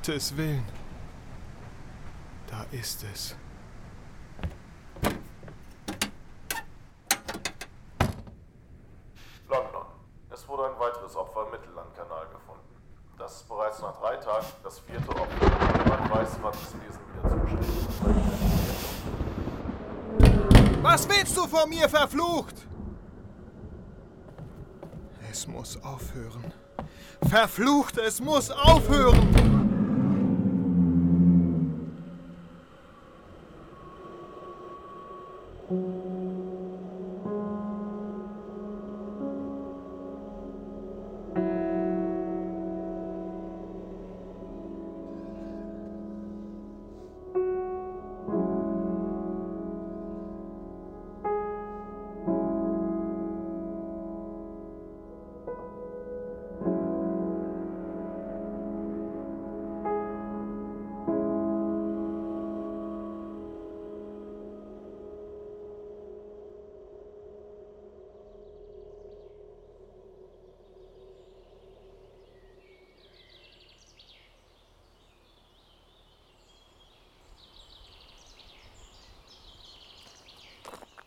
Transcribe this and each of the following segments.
Gottes Willen. Da ist es. London. Es wurde ein weiteres Opfer im Mittellandkanal gefunden. Das ist bereits nach drei Tagen das vierte Opfer. Niemand weiß, wann es Wesen wieder zuschlägt. Was willst du von mir, verflucht? Es muss aufhören. Verflucht, es muss aufhören!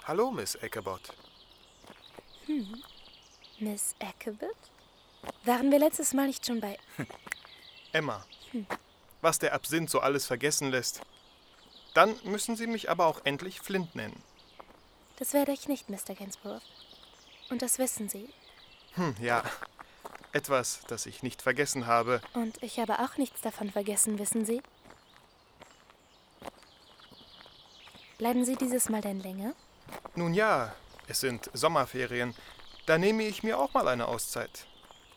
Hallo, Miss Eckerbott. Hm. Miss Eckerbott? Waren wir letztes Mal nicht schon bei. Emma. Hm. Was der Absinth so alles vergessen lässt. Dann müssen Sie mich aber auch endlich Flint nennen. Das werde ich nicht, Mr. Gainsborough. Und das wissen Sie. Hm, ja. Etwas, das ich nicht vergessen habe. Und ich habe auch nichts davon vergessen, wissen Sie? Bleiben Sie dieses Mal denn länger? Nun ja, es sind Sommerferien. Da nehme ich mir auch mal eine Auszeit.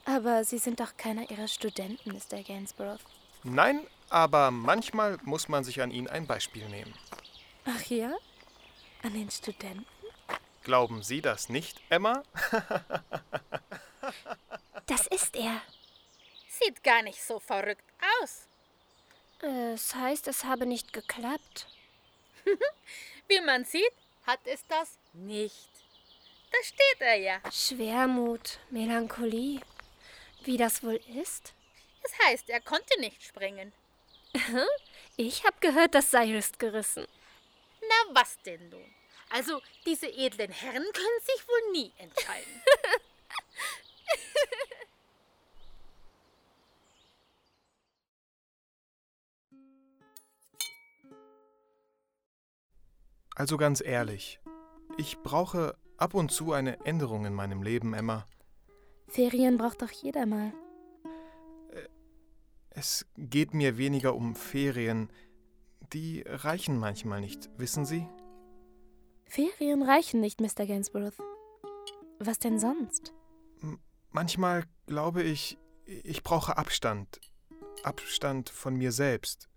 Aber Sie sind doch keiner Ihrer Studenten, Mr. Gainsborough. Nein, aber manchmal muss man sich an ihn ein Beispiel nehmen. Ach ja? An den Studenten? Glauben Sie das nicht, Emma? das ist er. Sieht gar nicht so verrückt aus. Es heißt, es habe nicht geklappt. Wie man sieht, hat es das nicht. Da steht er ja. Schwermut, Melancholie. Wie das wohl ist? Es heißt, er konnte nicht springen. Ich habe gehört, das Seil ist gerissen. Na, was denn nun? Also, diese edlen Herren können sich wohl nie entscheiden. Also ganz ehrlich, ich brauche ab und zu eine Änderung in meinem Leben, Emma. Ferien braucht doch jeder mal. Äh, es geht mir weniger um Ferien. Die reichen manchmal nicht, wissen Sie? Ferien reichen nicht, Mr. Gainsborough. Was denn sonst? M manchmal glaube ich, ich brauche Abstand. Abstand von mir selbst.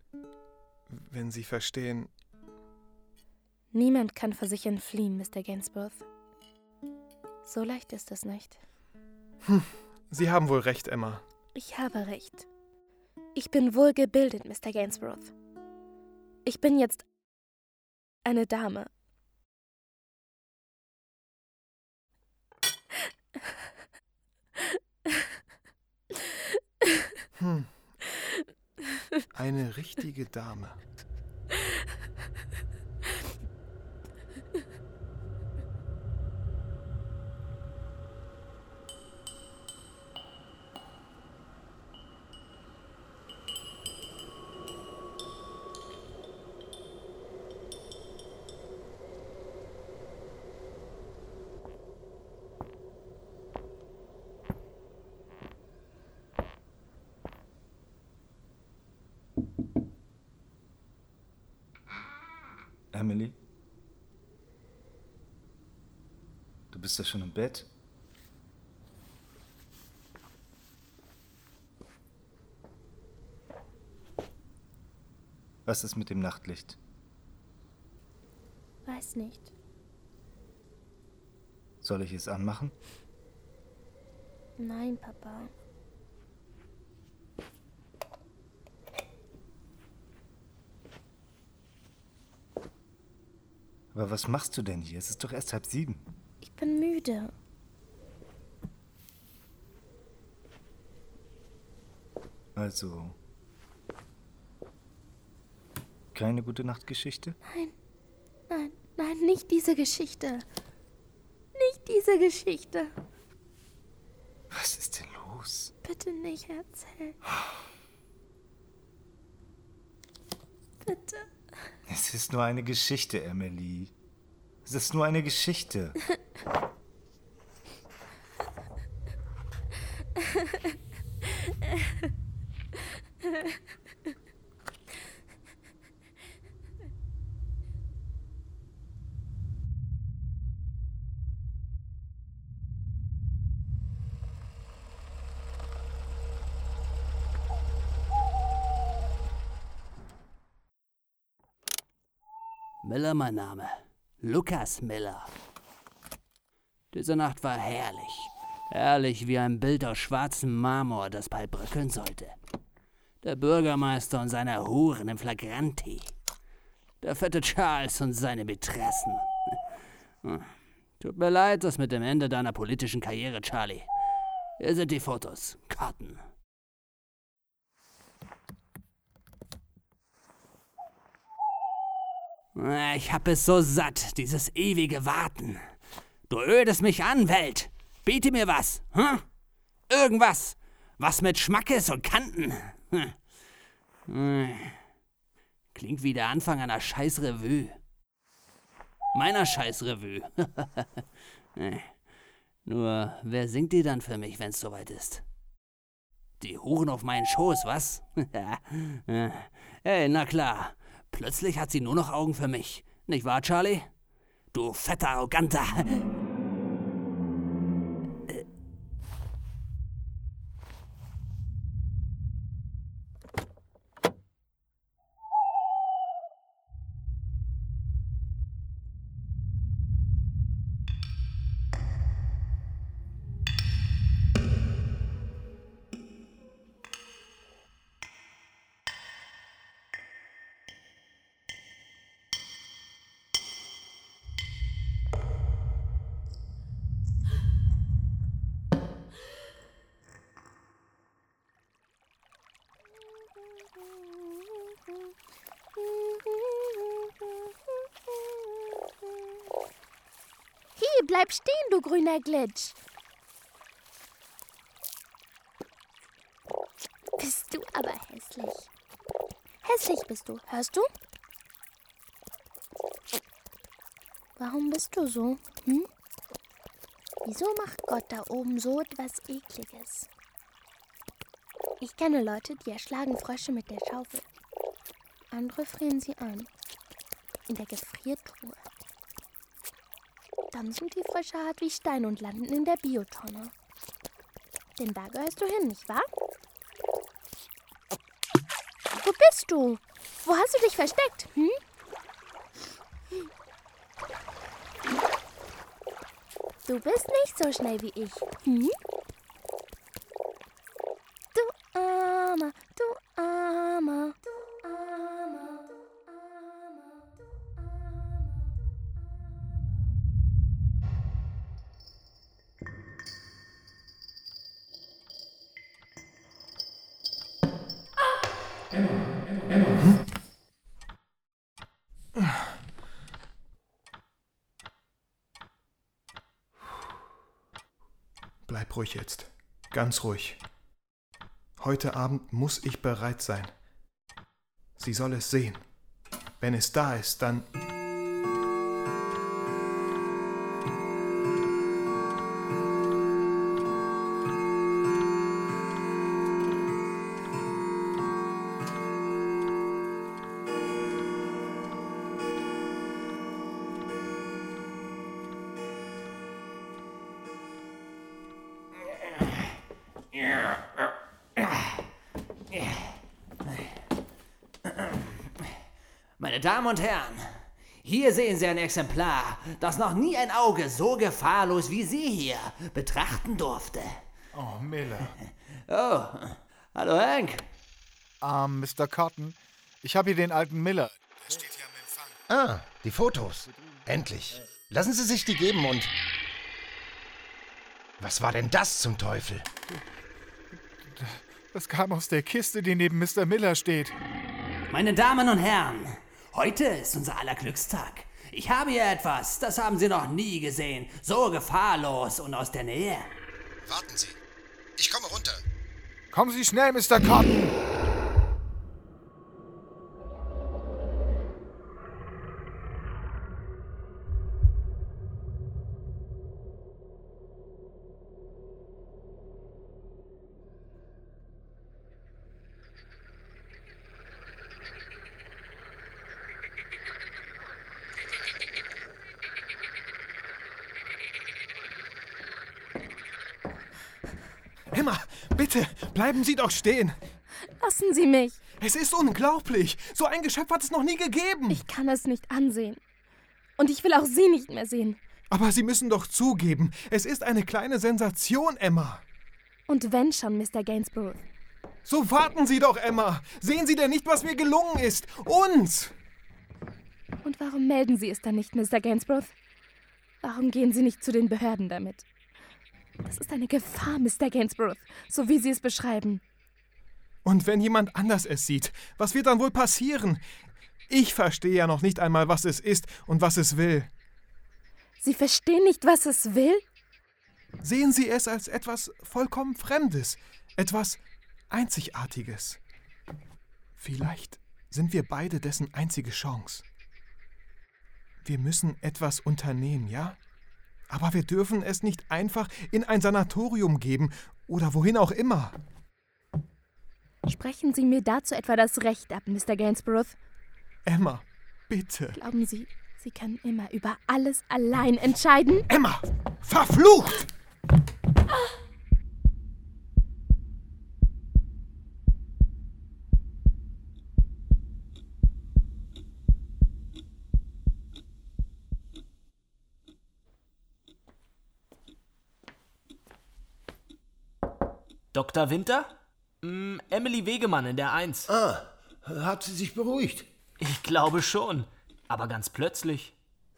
Wenn Sie verstehen. Niemand kann vor sich entfliehen, Mr. Gainsborough. So leicht ist es nicht. Hm, Sie haben wohl recht, Emma. Ich habe recht. Ich bin wohl gebildet, Mr. Gainsborough. Ich bin jetzt eine Dame. Hm. Eine richtige Dame. Emily? Du bist ja schon im Bett? Was ist mit dem Nachtlicht? Weiß nicht. Soll ich es anmachen? Nein, Papa. Aber was machst du denn hier? Es ist doch erst halb sieben. Müde. Also, keine gute Nachtgeschichte? Nein, nein, nein, nicht diese Geschichte. Nicht diese Geschichte. Was ist denn los? Bitte nicht erzählen. Bitte. Es ist nur eine Geschichte, Emily. Es ist nur eine Geschichte. Miller mein Name. Lukas Miller. Diese Nacht war herrlich. Herrlich wie ein Bild aus schwarzem Marmor, das bald bröckeln sollte. Der Bürgermeister und seine Huren im Flagranti. Der fette Charles und seine Mätressen. Tut mir leid, das mit dem Ende deiner politischen Karriere, Charlie. Hier sind die Fotos, Karten. Ich hab es so satt, dieses ewige Warten. Du ödest mich an, Welt. Biete mir was, hm? Irgendwas, was mit Schmackes und Kanten. Hm. Klingt wie der Anfang einer Scheißrevue. Meiner Scheißrevue. Nur, wer singt die dann für mich, wenn's soweit ist? Die Huren auf meinen Schoß, was? hey, na klar. Plötzlich hat sie nur noch Augen für mich. Nicht wahr, Charlie? Du fetter, arroganter. Grüner Glitch. Bist du aber hässlich. Hässlich bist du, hörst du? Warum bist du so? Hm? Wieso macht Gott da oben so etwas Ekliges? Ich kenne Leute, die erschlagen Frösche mit der Schaufel. Andere frieren sie ein. In der Gefriertruhe. Dann sind die Frösche hart wie Stein und landen in der Biotonne. Denn da gehörst du hin, nicht wahr? Wo bist du? Wo hast du dich versteckt? Hm? Du bist nicht so schnell wie ich. Hm? Bleib ruhig jetzt. Ganz ruhig. Heute Abend muss ich bereit sein. Sie soll es sehen. Wenn es da ist, dann... Meine Damen und Herren, hier sehen Sie ein Exemplar, das noch nie ein Auge so gefahrlos wie Sie hier betrachten durfte. Oh, Miller. Oh, hallo Hank. Ähm, Mr. Cotton, ich habe hier den alten Miller. Ah, die Fotos. Endlich. Lassen Sie sich die geben und. Was war denn das zum Teufel? Das kam aus der Kiste, die neben Mr. Miller steht. Meine Damen und Herren, Heute ist unser aller Glückstag. Ich habe hier etwas, das haben Sie noch nie gesehen. So gefahrlos und aus der Nähe. Warten Sie. Ich komme runter. Kommen Sie schnell, Mr. Cotton! Emma, bitte, bleiben Sie doch stehen. Lassen Sie mich. Es ist unglaublich. So ein Geschöpf hat es noch nie gegeben. Ich kann es nicht ansehen. Und ich will auch Sie nicht mehr sehen. Aber Sie müssen doch zugeben, es ist eine kleine Sensation, Emma. Und wenn schon, Mr. Gainsborough. So warten Sie doch, Emma. Sehen Sie denn nicht, was mir gelungen ist? Uns! Und warum melden Sie es dann nicht, Mr. Gainsborough? Warum gehen Sie nicht zu den Behörden damit? Das ist eine Gefahr, Mr. Gainsborough, so wie Sie es beschreiben. Und wenn jemand anders es sieht, was wird dann wohl passieren? Ich verstehe ja noch nicht einmal, was es ist und was es will. Sie verstehen nicht, was es will? Sehen Sie es als etwas vollkommen Fremdes, etwas Einzigartiges. Vielleicht sind wir beide dessen einzige Chance. Wir müssen etwas unternehmen, ja? Aber wir dürfen es nicht einfach in ein Sanatorium geben oder wohin auch immer. Sprechen Sie mir dazu etwa das Recht ab, Mr. Gainsborough? Emma, bitte. Glauben Sie, Sie können immer über alles allein entscheiden? Emma, verflucht! Dr. Winter? Mm, Emily Wegemann in der 1. Ah, hat sie sich beruhigt? Ich glaube schon. Aber ganz plötzlich.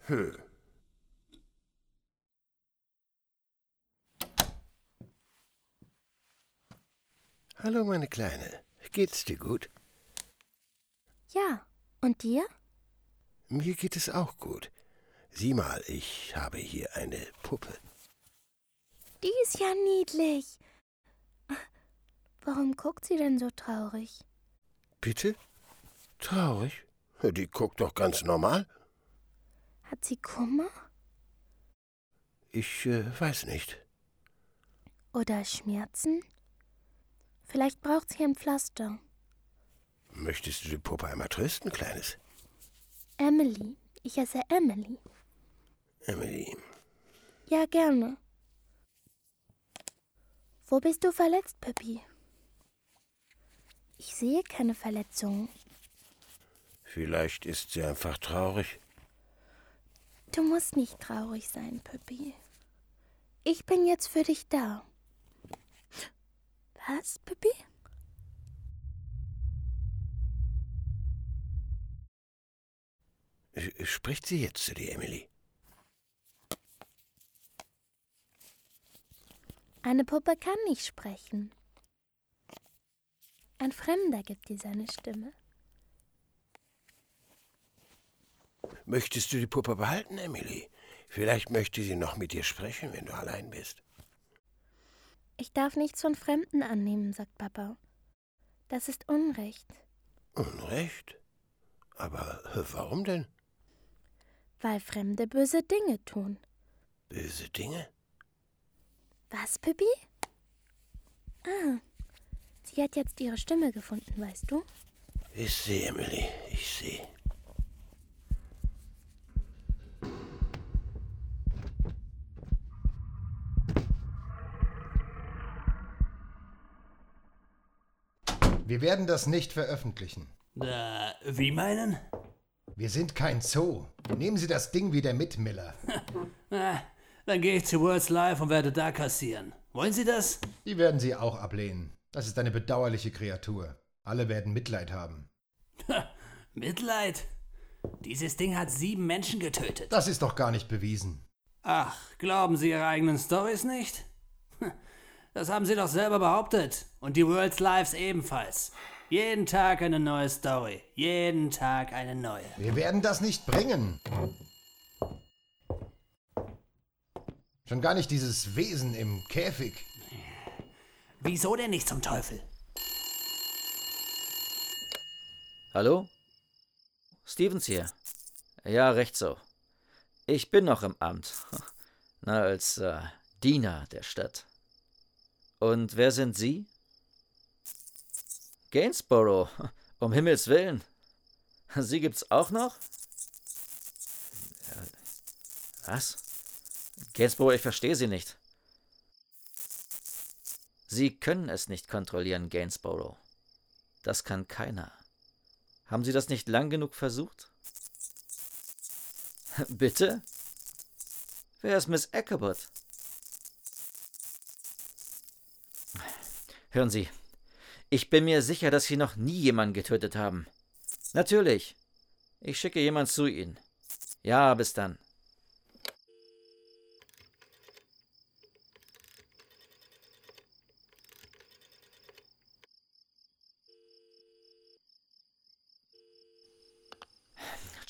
Hm. Hallo, meine Kleine. Geht's dir gut? Ja. Und dir? Mir geht es auch gut. Sieh mal, ich habe hier eine Puppe. Die ist ja niedlich. Warum guckt sie denn so traurig? Bitte? Traurig? Die guckt doch ganz normal. Hat sie Kummer? Ich äh, weiß nicht. Oder Schmerzen? Vielleicht braucht sie ein Pflaster. Möchtest du die Puppe einmal trösten, Kleines? Emily. Ich heiße Emily. Emily. Ja, gerne. Wo bist du verletzt, Pippi? Ich sehe keine Verletzungen. Vielleicht ist sie einfach traurig. Du musst nicht traurig sein, Pippi. Ich bin jetzt für dich da. Was, Pippi? Spricht sie jetzt zu dir, Emily? Eine Puppe kann nicht sprechen. Ein Fremder gibt dir seine Stimme. Möchtest du die Puppe behalten, Emily? Vielleicht möchte sie noch mit dir sprechen, wenn du allein bist. Ich darf nichts von Fremden annehmen, sagt Papa. Das ist Unrecht. Unrecht? Aber warum denn? Weil Fremde böse Dinge tun. Böse Dinge? Was, Pippi? Ah, sie hat jetzt ihre Stimme gefunden, weißt du? Ich sehe, Emily, ich sehe. Wir werden das nicht veröffentlichen. Äh, wie meinen? Wir sind kein Zoo. Nehmen Sie das Ding wieder mit, Miller. Na, dann gehe ich zu World's Life und werde da kassieren. Wollen Sie das? Die werden Sie auch ablehnen. Das ist eine bedauerliche Kreatur. Alle werden Mitleid haben. Mitleid? Dieses Ding hat sieben Menschen getötet. Das ist doch gar nicht bewiesen. Ach, glauben Sie Ihre eigenen Stories nicht? Das haben Sie doch selber behauptet. Und die World's Lives ebenfalls. Jeden Tag eine neue Story. Jeden Tag eine neue. Wir werden das nicht bringen. Schon gar nicht dieses Wesen im Käfig. Wieso denn nicht zum Teufel? Hallo? Stevens hier. Ja, recht so. Ich bin noch im Amt. Na, als äh, Diener der Stadt. Und wer sind Sie? Gainsborough, um Himmels Willen. Sie gibt's auch noch? Ja, was? Gainsborough, ich verstehe Sie nicht. Sie können es nicht kontrollieren, Gainsborough. Das kann keiner. Haben Sie das nicht lang genug versucht? Bitte? Wer ist Miss Eckerbott? Hören Sie, ich bin mir sicher, dass Sie noch nie jemanden getötet haben. Natürlich. Ich schicke jemand zu Ihnen. Ja, bis dann.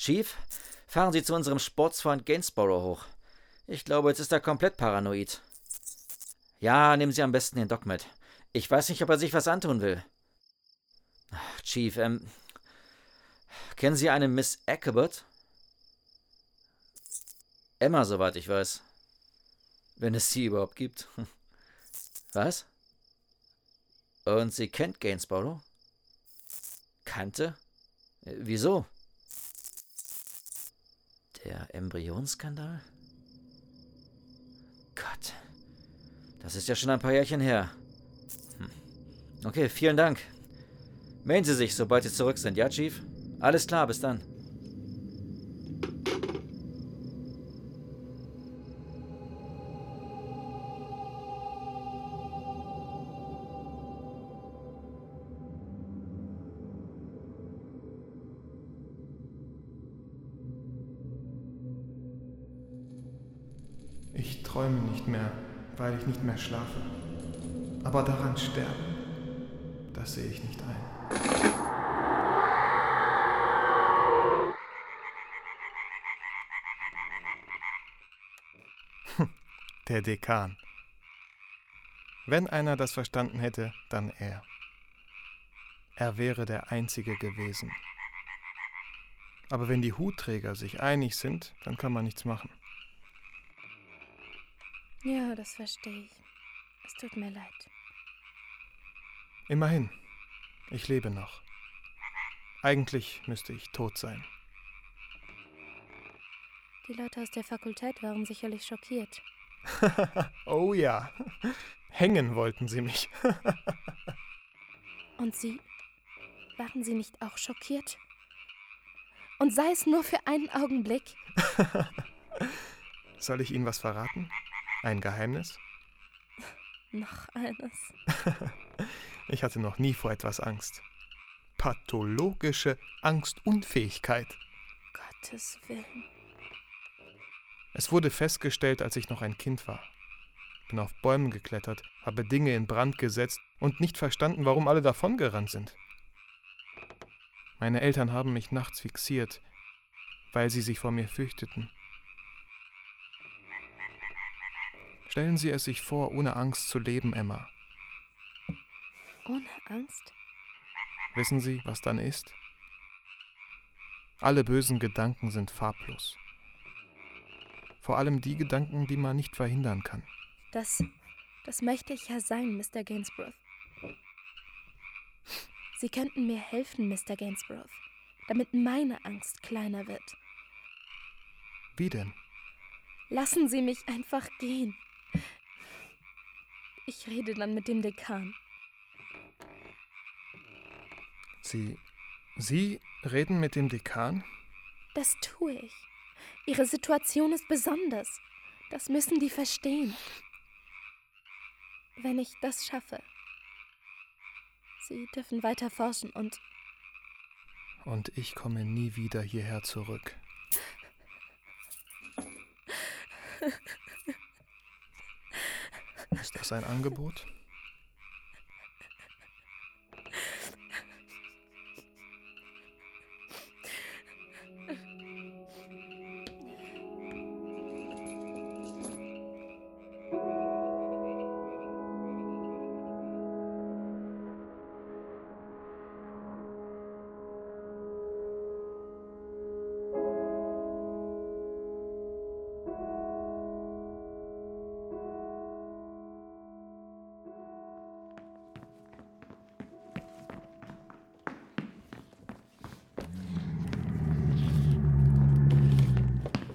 Chief, fahren Sie zu unserem Sportsfreund Gainsborough hoch. Ich glaube, jetzt ist er komplett paranoid. Ja, nehmen Sie am besten den Doc mit. Ich weiß nicht, ob er sich was antun will. Chief, ähm. Kennen Sie eine Miss Eckebert? Emma, soweit ich weiß. Wenn es sie überhaupt gibt. Was? Und sie kennt Gainsborough? Kannte? Wieso? Der Embryonskandal? Gott. Das ist ja schon ein paar Jährchen her. Hm. Okay, vielen Dank. Melden Sie sich, sobald Sie zurück sind, ja, Chief? Alles klar, bis dann. Träume nicht mehr, weil ich nicht mehr schlafe. Aber daran sterben, das sehe ich nicht ein. Der Dekan. Wenn einer das verstanden hätte, dann er. Er wäre der Einzige gewesen. Aber wenn die Hutträger sich einig sind, dann kann man nichts machen. Ja, das verstehe ich. Es tut mir leid. Immerhin, ich lebe noch. Eigentlich müsste ich tot sein. Die Leute aus der Fakultät waren sicherlich schockiert. oh ja, hängen wollten sie mich. Und Sie? Waren Sie nicht auch schockiert? Und sei es nur für einen Augenblick? Soll ich Ihnen was verraten? Ein Geheimnis? Noch eines. ich hatte noch nie vor etwas Angst. Pathologische Angstunfähigkeit. Gottes Willen. Es wurde festgestellt, als ich noch ein Kind war. Bin auf Bäumen geklettert, habe Dinge in Brand gesetzt und nicht verstanden, warum alle davongerannt sind. Meine Eltern haben mich nachts fixiert, weil sie sich vor mir fürchteten. Stellen Sie es sich vor, ohne Angst zu leben, Emma. Ohne Angst? Wissen Sie, was dann ist? Alle bösen Gedanken sind farblos. Vor allem die Gedanken, die man nicht verhindern kann. Das, das möchte ich ja sein, Mr. Gainsborough. Sie könnten mir helfen, Mr. Gainsborough, damit meine Angst kleiner wird. Wie denn? Lassen Sie mich einfach gehen. Ich rede dann mit dem Dekan. Sie. Sie reden mit dem Dekan? Das tue ich. Ihre Situation ist besonders. Das müssen die verstehen. Wenn ich das schaffe. Sie dürfen weiter forschen und. Und ich komme nie wieder hierher zurück. Ist das ein Angebot?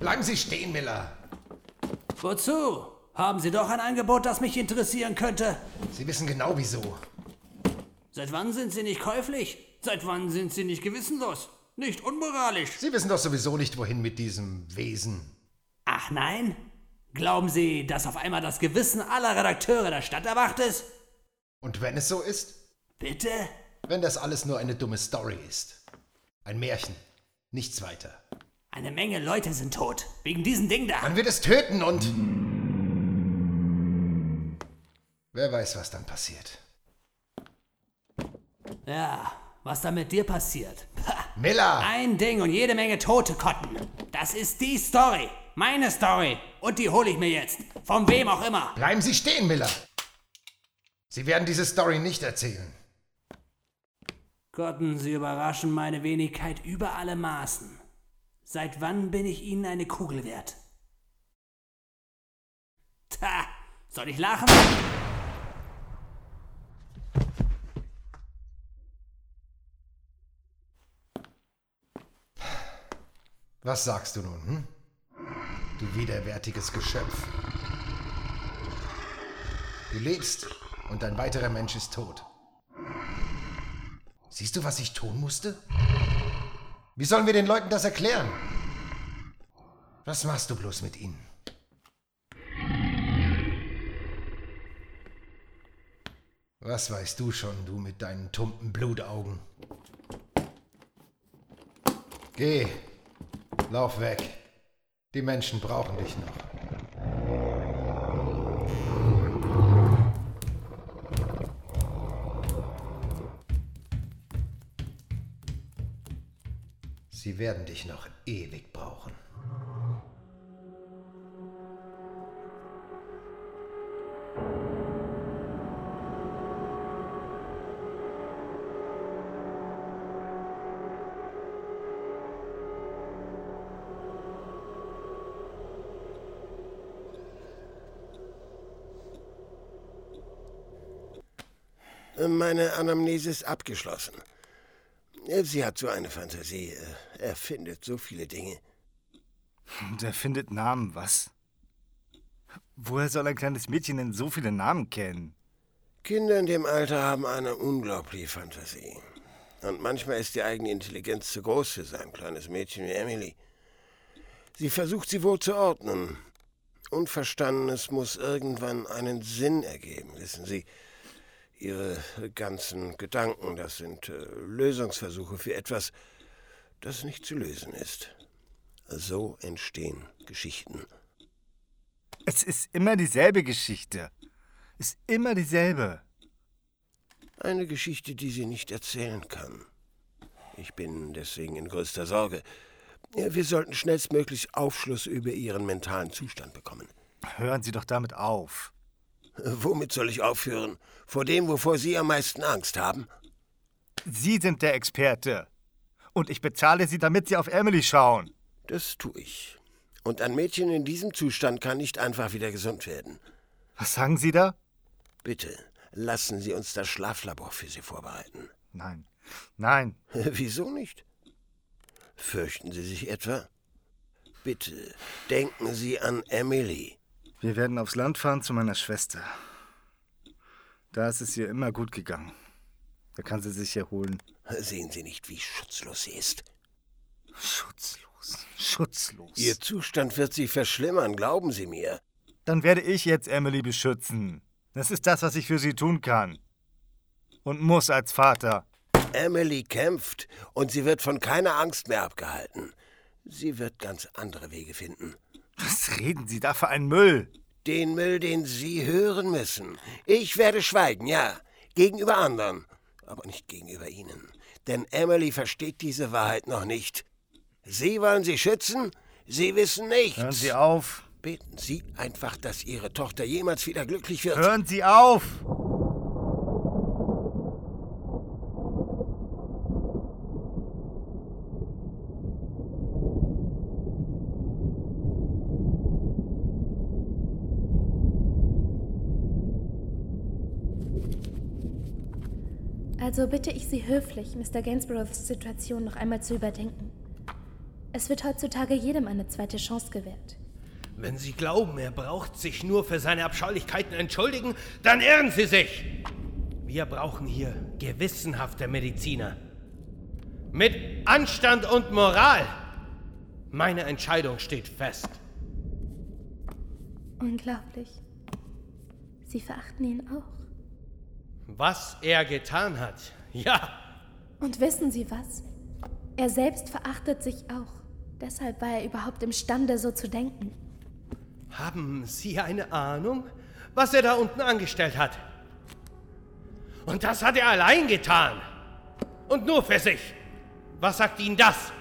Bleiben Sie stehen, Miller. Wozu? Haben Sie doch ein Angebot, das mich interessieren könnte? Sie wissen genau wieso. Seit wann sind Sie nicht käuflich? Seit wann sind Sie nicht gewissenlos? Nicht unmoralisch? Sie wissen doch sowieso nicht, wohin mit diesem Wesen. Ach nein? Glauben Sie, dass auf einmal das Gewissen aller Redakteure der Stadt erwacht ist? Und wenn es so ist? Bitte? Wenn das alles nur eine dumme Story ist. Ein Märchen. Nichts weiter. Eine Menge Leute sind tot. Wegen diesem Ding da. Man wird es töten und. Wer weiß, was dann passiert. Ja, was da mit dir passiert. Miller! Ein Ding und jede Menge tote Kotten. Das ist die Story. Meine Story. Und die hole ich mir jetzt. Von wem auch immer. Bleiben Sie stehen, Miller! Sie werden diese Story nicht erzählen. Kotten, Sie überraschen meine Wenigkeit über alle Maßen. Seit wann bin ich Ihnen eine Kugel wert? Ta, soll ich lachen? Was sagst du nun, hm? Du widerwärtiges Geschöpf. Du lebst und ein weiterer Mensch ist tot. Siehst du, was ich tun musste? Wie sollen wir den Leuten das erklären? Was machst du bloß mit ihnen? Was weißt du schon, du mit deinen tumpen Blutaugen? Geh, lauf weg. Die Menschen brauchen dich noch. Sie werden dich noch ewig brauchen. Meine Anamnese ist abgeschlossen. Sie hat so eine Fantasie. Er findet so viele Dinge. Und er findet Namen, was? Woher soll ein kleines Mädchen denn so viele Namen kennen? Kinder in dem Alter haben eine unglaubliche Fantasie. Und manchmal ist die eigene Intelligenz zu groß für so ein kleines Mädchen wie Emily. Sie versucht sie wohl zu ordnen. Unverstandenes muss irgendwann einen Sinn ergeben, wissen Sie. Ihre ganzen Gedanken, das sind äh, Lösungsversuche für etwas, das nicht zu lösen ist. So entstehen Geschichten. Es ist immer dieselbe Geschichte. Ist immer dieselbe. Eine Geschichte, die sie nicht erzählen kann. Ich bin deswegen in größter Sorge. Wir sollten schnellstmöglich Aufschluss über Ihren mentalen Zustand bekommen. Hören Sie doch damit auf. Womit soll ich aufhören? Vor dem, wovor Sie am meisten Angst haben? Sie sind der Experte. Und ich bezahle Sie, damit Sie auf Emily schauen. Das tue ich. Und ein Mädchen in diesem Zustand kann nicht einfach wieder gesund werden. Was sagen Sie da? Bitte, lassen Sie uns das Schlaflabor für Sie vorbereiten. Nein. Nein. Wieso nicht? Fürchten Sie sich etwa? Bitte, denken Sie an Emily. Wir werden aufs Land fahren zu meiner Schwester. Da ist es ihr immer gut gegangen. Da kann sie sich erholen. Sehen Sie nicht, wie schutzlos sie ist? Schutzlos. Schutzlos. Ihr Zustand wird sich verschlimmern, glauben Sie mir. Dann werde ich jetzt Emily beschützen. Das ist das, was ich für sie tun kann. Und muss als Vater. Emily kämpft und sie wird von keiner Angst mehr abgehalten. Sie wird ganz andere Wege finden. Was reden Sie da für einen Müll? Den Müll, den Sie hören müssen. Ich werde schweigen, ja, gegenüber anderen, aber nicht gegenüber Ihnen. Denn Emily versteht diese Wahrheit noch nicht. Sie wollen sie schützen? Sie wissen nichts. Hören Sie auf. Beten Sie einfach, dass Ihre Tochter jemals wieder glücklich wird. Hören Sie auf! Also bitte ich Sie höflich, Mr. Gainsboroughs Situation noch einmal zu überdenken. Es wird heutzutage jedem eine zweite Chance gewährt. Wenn Sie glauben, er braucht sich nur für seine Abscheulichkeiten entschuldigen, dann irren Sie sich. Wir brauchen hier gewissenhafte Mediziner. Mit Anstand und Moral. Meine Entscheidung steht fest. Unglaublich. Sie verachten ihn auch. Was er getan hat, ja. Und wissen Sie was? Er selbst verachtet sich auch. Deshalb war er überhaupt imstande, so zu denken. Haben Sie eine Ahnung, was er da unten angestellt hat? Und das hat er allein getan. Und nur für sich. Was sagt Ihnen das?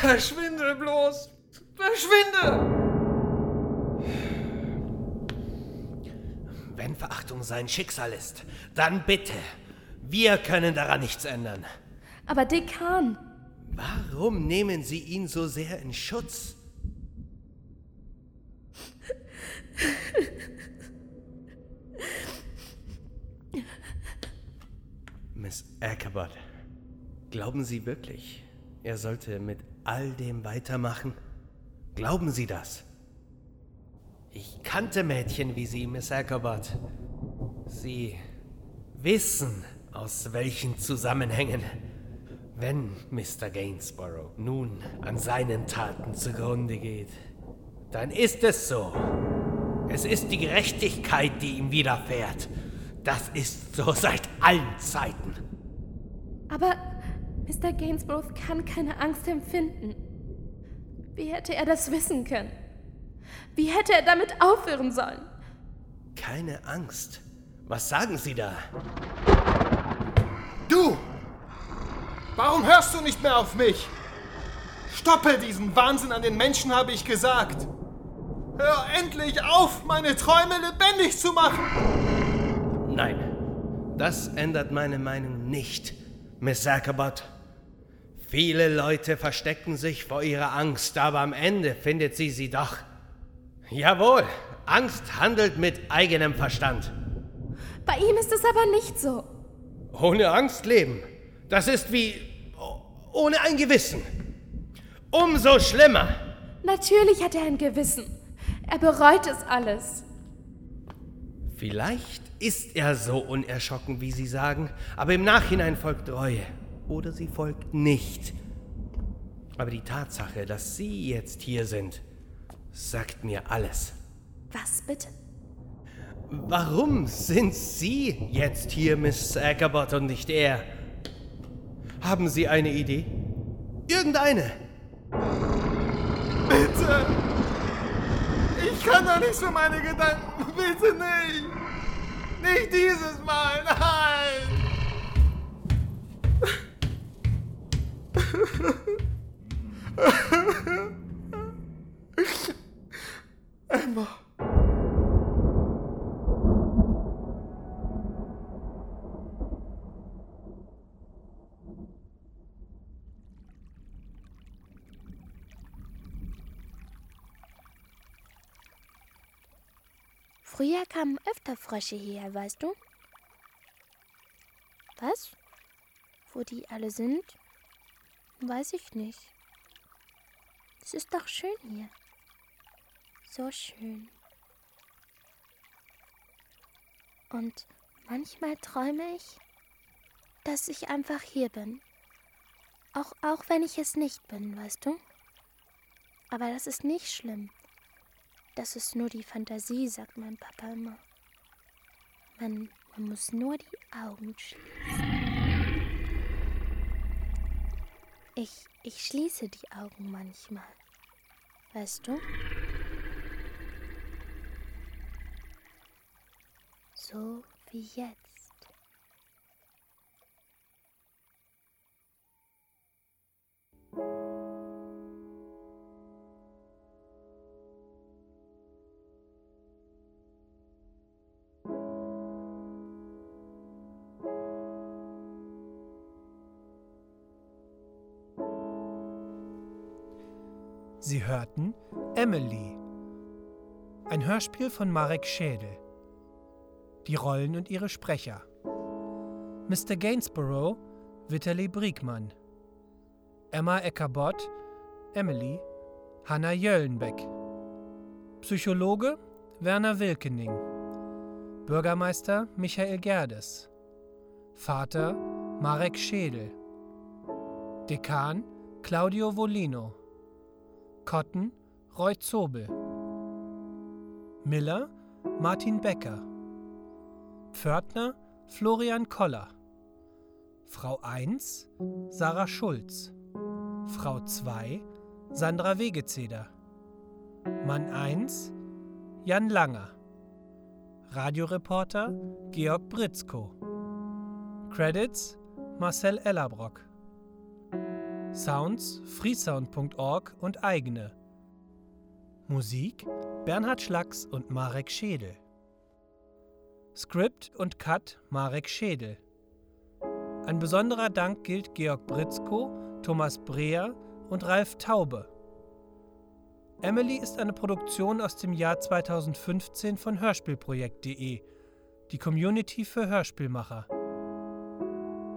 Verschwinde bloß! Verschwinde! Wenn Verachtung sein Schicksal ist, dann bitte. Wir können daran nichts ändern. Aber Dekan, Warum nehmen Sie ihn so sehr in Schutz? Miss Ackerbot, glauben Sie wirklich, er sollte mit all dem weitermachen? Glauben Sie das? Ich kannte Mädchen wie Sie, Miss Ackerbot. Sie wissen, aus welchen Zusammenhängen. Wenn Mr. Gainsborough nun an seinen Taten zugrunde geht, dann ist es so. Es ist die Gerechtigkeit, die ihm widerfährt. Das ist so seit allen Zeiten. aber Mr. Gainsborough kann keine Angst empfinden. Wie hätte er das wissen können? Wie hätte er damit aufhören sollen? Keine Angst. Was sagen Sie da? Du! Warum hörst du nicht mehr auf mich? Stoppe diesen Wahnsinn an den Menschen, habe ich gesagt. Hör endlich auf, meine Träume lebendig zu machen. Nein, das ändert meine Meinung nicht, Miss Ackerbot. Viele Leute verstecken sich vor ihrer Angst, aber am Ende findet sie sie doch. Jawohl, Angst handelt mit eigenem Verstand. Bei ihm ist es aber nicht so. Ohne Angst leben, das ist wie oh, ohne ein Gewissen. Umso schlimmer. Natürlich hat er ein Gewissen. Er bereut es alles. Vielleicht ist er so unerschrocken, wie Sie sagen, aber im Nachhinein folgt Reue. Oder sie folgt nicht. Aber die Tatsache, dass Sie jetzt hier sind, sagt mir alles. Was bitte? Warum sind Sie jetzt hier, Miss Ackerbot, und nicht er? Haben Sie eine Idee? Irgendeine? Bitte! Ich kann doch nichts für meine Gedanken. Bitte nicht! Nicht dieses Mal, nein! Emma. Früher kamen öfter Frösche hierher, weißt du? Was? Wo die alle sind? Weiß ich nicht. Es ist doch schön hier. So schön. Und manchmal träume ich, dass ich einfach hier bin. Auch, auch wenn ich es nicht bin, weißt du? Aber das ist nicht schlimm. Das ist nur die Fantasie, sagt mein Papa immer. Man, man muss nur die Augen schließen. Ich, ich schließe die Augen manchmal. Weißt du? So wie jetzt. Sie hörten Emily. Ein Hörspiel von Marek Schädel. Die Rollen und ihre Sprecher. Mr. Gainsborough, Vitali Briegmann. Emma Eckerbott, Emily, Hanna Jöllenbeck. Psychologe, Werner Wilkening. Bürgermeister, Michael Gerdes. Vater, Marek Schädel. Dekan, Claudio Volino. Kotten, Roy Zobel. Miller, Martin Becker. Pförtner, Florian Koller. Frau 1, Sarah Schulz. Frau 2, Sandra Wegezeder. Mann 1, Jan Langer. Radioreporter, Georg Britzko. Credits, Marcel Ellerbrock. Sounds, freesound.org und eigene. Musik, Bernhard Schlacks und Marek Schädel. Script und Cut Marek Schädel. Ein besonderer Dank gilt Georg Britzko, Thomas Breer und Ralf Taube. Emily ist eine Produktion aus dem Jahr 2015 von Hörspielprojekt.de, die Community für Hörspielmacher.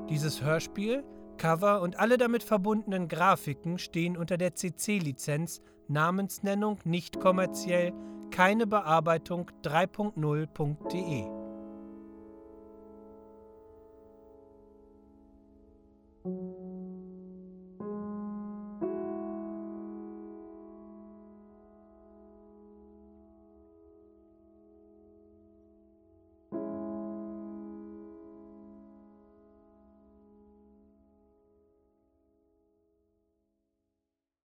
Dieses Hörspiel, Cover und alle damit verbundenen Grafiken stehen unter der CC-Lizenz Namensnennung nicht kommerziell, keine Bearbeitung 3.0.de.